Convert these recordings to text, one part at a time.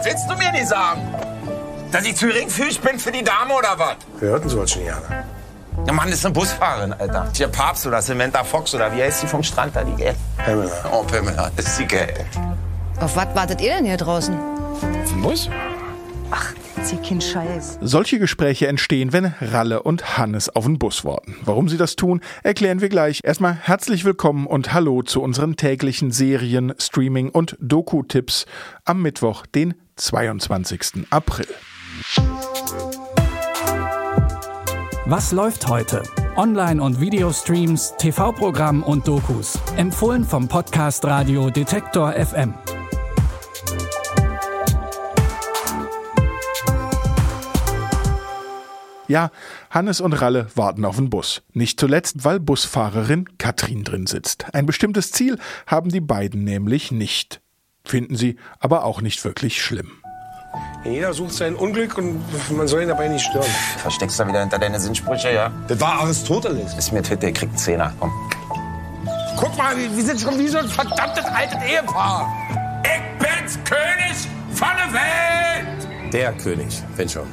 was willst du mir nicht sagen? Dass ich zu geringfügig bin für die Dame oder was? Wir hörten sowas schon Jahre. Der Mann ist eine Busfahrerin, Alter. Der Papst oder Samantha Fox oder wie heißt die vom Strand da, die gell? Pamela. Oh, Pamela, ist die geil. Auf was wartet ihr denn hier draußen? Zum Bus? Ach, zieh keinen Scheiß. Solche Gespräche entstehen, wenn Ralle und Hannes auf den Bus warten. Warum sie das tun, erklären wir gleich. Erstmal herzlich willkommen und hallo zu unseren täglichen Serien, Streaming und Doku-Tipps am Mittwoch, den 22. April. Was läuft heute? Online- und Videostreams, TV-Programm und Dokus. Empfohlen vom Podcast Radio Detektor FM. Ja, Hannes und Ralle warten auf den Bus. Nicht zuletzt, weil Busfahrerin Katrin drin sitzt. Ein bestimmtes Ziel haben die beiden nämlich nicht. Finden sie aber auch nicht wirklich schlimm. Jeder sucht sein Unglück und man soll ihn dabei nicht stören. Versteckst du wieder hinter deine Sinnsprüche, ja? Das war Aristoteles. Ist mir Titte, kriegt einen Zehner, komm. Guck mal, wir sind schon wie so ein verdammtes altes Ehepaar. Ich bin's König von der Welt! Der König, wenn schon.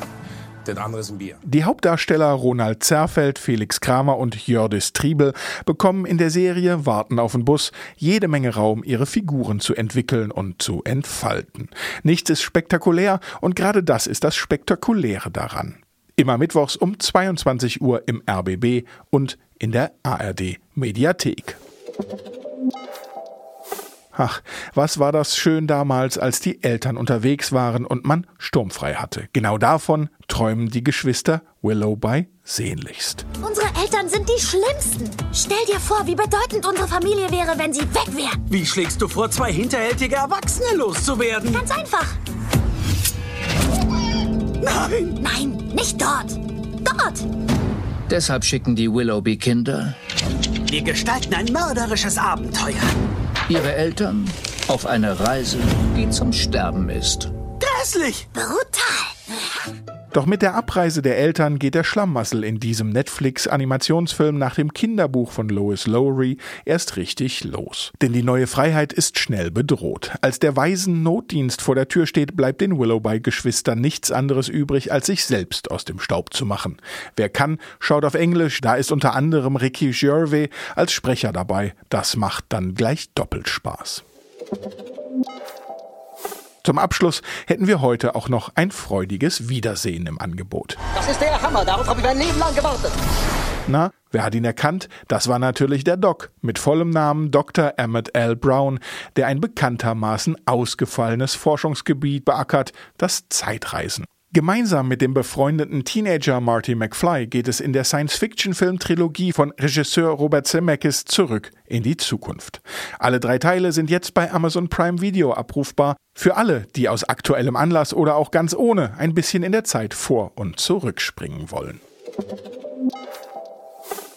Das andere ist ein Bier. Die Hauptdarsteller Ronald Zerfeld, Felix Kramer und Jördis Triebel bekommen in der Serie Warten auf den Bus jede Menge Raum, ihre Figuren zu entwickeln und zu entfalten. Nichts ist spektakulär und gerade das ist das Spektakuläre daran. Immer mittwochs um 22 Uhr im RBB und in der ARD Mediathek. Ach, was war das schön damals, als die Eltern unterwegs waren und man sturmfrei hatte. Genau davon träumen die Geschwister Willowby sehnlichst. Unsere Eltern sind die Schlimmsten. Stell dir vor, wie bedeutend unsere Familie wäre, wenn sie weg wären. Wie schlägst du vor, zwei hinterhältige Erwachsene loszuwerden? Ganz einfach. Nein! Nein, nicht dort. Dort. Deshalb schicken die Willoughby-Kinder Wir gestalten ein mörderisches Abenteuer. Ihre Eltern auf eine Reise, die zum Sterben ist. Grässlich! Brutal. Doch mit der Abreise der Eltern geht der Schlamassel in diesem Netflix-Animationsfilm nach dem Kinderbuch von Lois Lowry erst richtig los. Denn die neue Freiheit ist schnell bedroht. Als der Waisen Notdienst vor der Tür steht, bleibt den Willowby-Geschwistern nichts anderes übrig, als sich selbst aus dem Staub zu machen. Wer kann, schaut auf Englisch, da ist unter anderem Ricky Gervais als Sprecher dabei. Das macht dann gleich doppelt Spaß. Zum Abschluss hätten wir heute auch noch ein freudiges Wiedersehen im Angebot. Das ist der Hammer, darauf habe ich mein Leben lang gewartet. Na, wer hat ihn erkannt? Das war natürlich der Doc mit vollem Namen Dr. Emmett L. Brown, der ein bekanntermaßen ausgefallenes Forschungsgebiet beackert, das Zeitreisen. Gemeinsam mit dem befreundeten Teenager Marty McFly geht es in der Science-Fiction-Film-Trilogie von Regisseur Robert Zemeckis zurück in die Zukunft. Alle drei Teile sind jetzt bei Amazon Prime Video abrufbar. Für alle, die aus aktuellem Anlass oder auch ganz ohne ein bisschen in der Zeit vor- und zurückspringen wollen.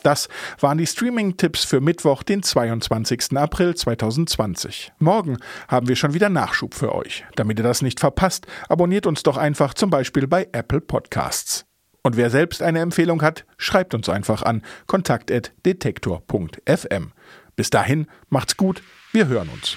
Das waren die Streaming-Tipps für Mittwoch, den 22. April 2020. Morgen haben wir schon wieder Nachschub für euch. Damit ihr das nicht verpasst, abonniert uns doch einfach zum Beispiel bei Apple Podcasts. Und wer selbst eine Empfehlung hat, schreibt uns einfach an kontakt.detektor.fm. Bis dahin, macht's gut, wir hören uns.